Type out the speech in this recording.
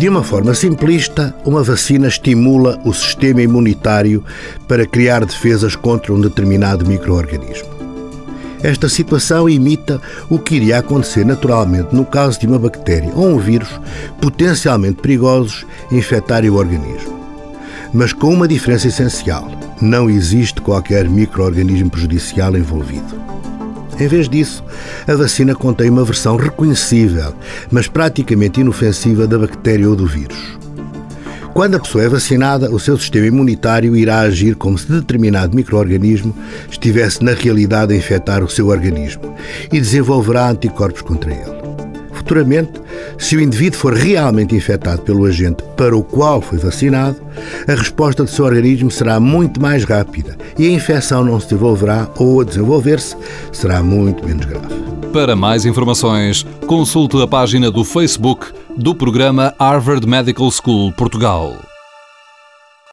De uma forma simplista, uma vacina estimula o sistema imunitário para criar defesas contra um determinado microorganismo. Esta situação imita o que iria acontecer naturalmente no caso de uma bactéria ou um vírus potencialmente perigosos infectarem o organismo. Mas com uma diferença essencial: não existe qualquer microorganismo prejudicial envolvido. Em vez disso, a vacina contém uma versão reconhecível, mas praticamente inofensiva da bactéria ou do vírus. Quando a pessoa é vacinada, o seu sistema imunitário irá agir como se determinado microorganismo estivesse na realidade a infectar o seu organismo e desenvolverá anticorpos contra ele. Futuramente, se o indivíduo for realmente infectado pelo agente para o qual foi vacinado, a resposta do seu organismo será muito mais rápida e a infecção não se desenvolverá ou, a desenvolver-se, será muito menos grave. Para mais informações, consulte a página do Facebook do programa Harvard Medical School Portugal.